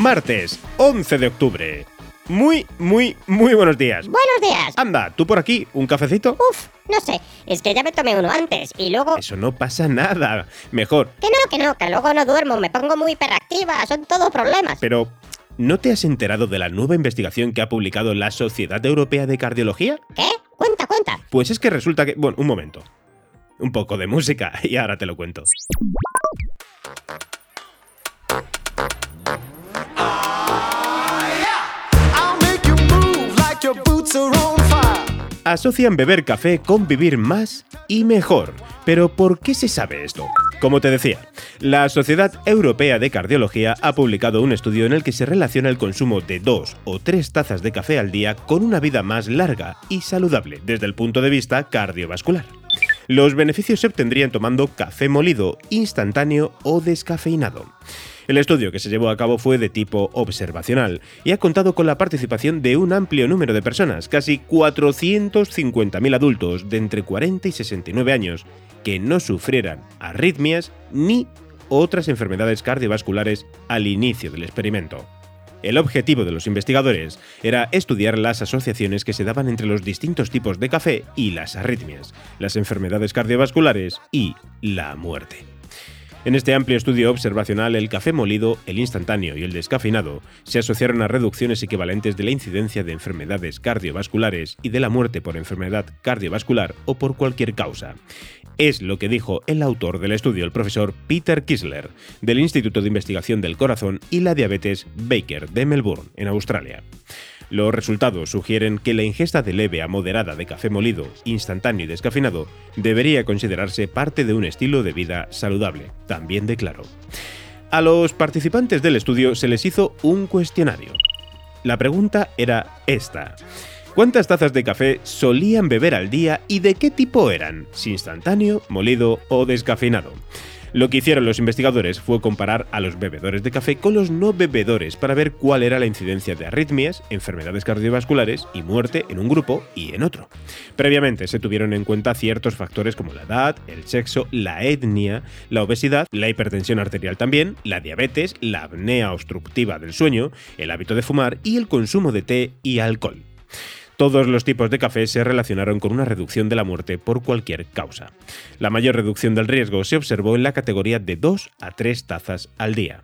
Martes, 11 de octubre. Muy, muy, muy buenos días. Buenos días. Anda, ¿tú por aquí? ¿Un cafecito? Uf, no sé, es que ya me tomé uno antes y luego... Eso no pasa nada. Mejor. Que no, que no, que luego no duermo, me pongo muy hiperactiva, son todos problemas. Pero, ¿no te has enterado de la nueva investigación que ha publicado la Sociedad Europea de Cardiología? ¿Qué? Cuenta, cuenta. Pues es que resulta que... Bueno, un momento. Un poco de música y ahora te lo cuento. Asocian beber café con vivir más y mejor. Pero ¿por qué se sabe esto? Como te decía, la Sociedad Europea de Cardiología ha publicado un estudio en el que se relaciona el consumo de dos o tres tazas de café al día con una vida más larga y saludable desde el punto de vista cardiovascular. Los beneficios se obtendrían tomando café molido, instantáneo o descafeinado. El estudio que se llevó a cabo fue de tipo observacional y ha contado con la participación de un amplio número de personas, casi 450.000 adultos de entre 40 y 69 años, que no sufrieran arritmias ni otras enfermedades cardiovasculares al inicio del experimento. El objetivo de los investigadores era estudiar las asociaciones que se daban entre los distintos tipos de café y las arritmias, las enfermedades cardiovasculares y la muerte. En este amplio estudio observacional, el café molido, el instantáneo y el descafeinado se asociaron a reducciones equivalentes de la incidencia de enfermedades cardiovasculares y de la muerte por enfermedad cardiovascular o por cualquier causa. Es lo que dijo el autor del estudio, el profesor Peter Kisler, del Instituto de Investigación del Corazón y la Diabetes Baker de Melbourne, en Australia. Los resultados sugieren que la ingesta de leve a moderada de café molido, instantáneo y descafeinado debería considerarse parte de un estilo de vida saludable, también declaró. A los participantes del estudio se les hizo un cuestionario. La pregunta era esta. ¿Cuántas tazas de café solían beber al día y de qué tipo eran? Si instantáneo, molido o descafeinado. Lo que hicieron los investigadores fue comparar a los bebedores de café con los no bebedores para ver cuál era la incidencia de arritmias, enfermedades cardiovasculares y muerte en un grupo y en otro. Previamente se tuvieron en cuenta ciertos factores como la edad, el sexo, la etnia, la obesidad, la hipertensión arterial también, la diabetes, la apnea obstructiva del sueño, el hábito de fumar y el consumo de té y alcohol. Todos los tipos de café se relacionaron con una reducción de la muerte por cualquier causa. La mayor reducción del riesgo se observó en la categoría de 2 a 3 tazas al día.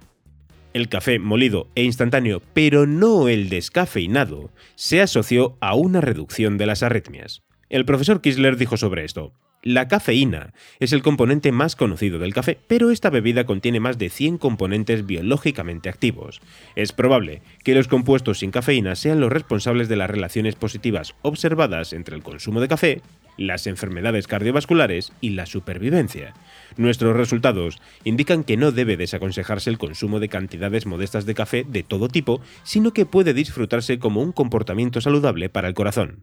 El café molido e instantáneo, pero no el descafeinado, se asoció a una reducción de las arritmias. El profesor Kisler dijo sobre esto, la cafeína es el componente más conocido del café, pero esta bebida contiene más de 100 componentes biológicamente activos. Es probable que los compuestos sin cafeína sean los responsables de las relaciones positivas observadas entre el consumo de café, las enfermedades cardiovasculares y la supervivencia. Nuestros resultados indican que no debe desaconsejarse el consumo de cantidades modestas de café de todo tipo, sino que puede disfrutarse como un comportamiento saludable para el corazón.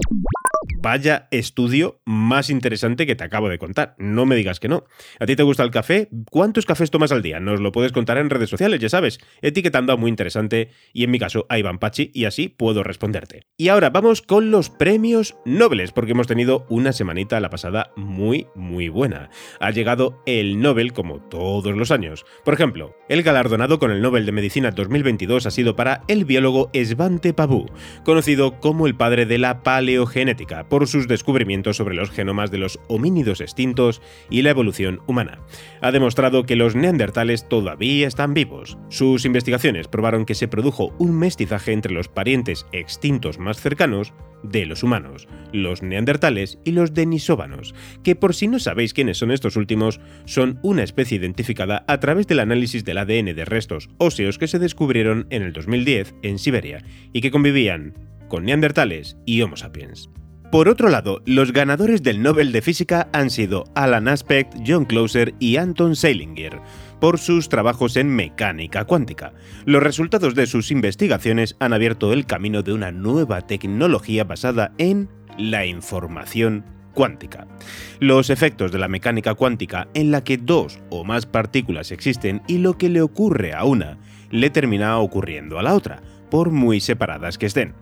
Vaya estudio más interesante que te acabo de contar. No me digas que no. ¿A ti te gusta el café? ¿Cuántos cafés tomas al día? Nos lo puedes contar en redes sociales, ya sabes, etiquetando a muy interesante y en mi caso a Iván Pachi y así puedo responderte. Y ahora vamos con los premios Nobel, porque hemos tenido una semanita la pasada muy, muy buena. Ha llegado el Nobel como todos los años. Por ejemplo, el galardonado con el Nobel de Medicina 2022 ha sido para el biólogo Svante Pavú, conocido como el padre de la paleogenética por sus descubrimientos sobre los genomas de los homínidos extintos y la evolución humana. Ha demostrado que los neandertales todavía están vivos. Sus investigaciones probaron que se produjo un mestizaje entre los parientes extintos más cercanos de los humanos, los neandertales y los denisóvanos, que por si no sabéis quiénes son estos últimos, son una especie identificada a través del análisis del ADN de restos óseos que se descubrieron en el 2010 en Siberia y que convivían con neandertales y Homo sapiens. Por otro lado, los ganadores del Nobel de Física han sido Alan Aspect, John Clauser y Anton Seilinger por sus trabajos en mecánica cuántica. Los resultados de sus investigaciones han abierto el camino de una nueva tecnología basada en la información cuántica. Los efectos de la mecánica cuántica en la que dos o más partículas existen y lo que le ocurre a una le termina ocurriendo a la otra, por muy separadas que estén.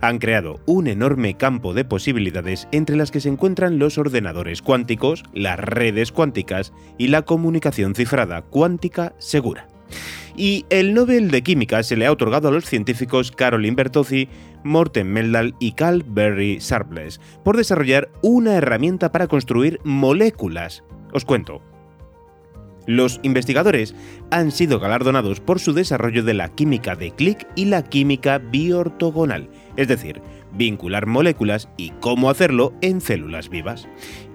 Han creado un enorme campo de posibilidades entre las que se encuentran los ordenadores cuánticos, las redes cuánticas y la comunicación cifrada cuántica segura. Y el Nobel de Química se le ha otorgado a los científicos Caroline Bertozzi, Morten Meldal y Carl Berry Sharpless por desarrollar una herramienta para construir moléculas. Os cuento. Los investigadores han sido galardonados por su desarrollo de la química de clic y la química biortogonal, es decir, vincular moléculas y cómo hacerlo en células vivas.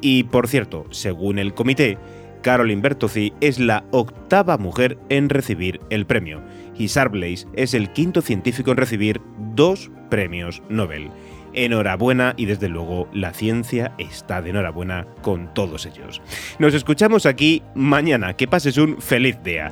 Y por cierto, según el comité, Caroline Bertozzi es la octava mujer en recibir el premio y Sarblaze es el quinto científico en recibir dos premios Nobel. Enhorabuena y desde luego la ciencia está de enhorabuena con todos ellos. Nos escuchamos aquí mañana. Que pases un feliz día.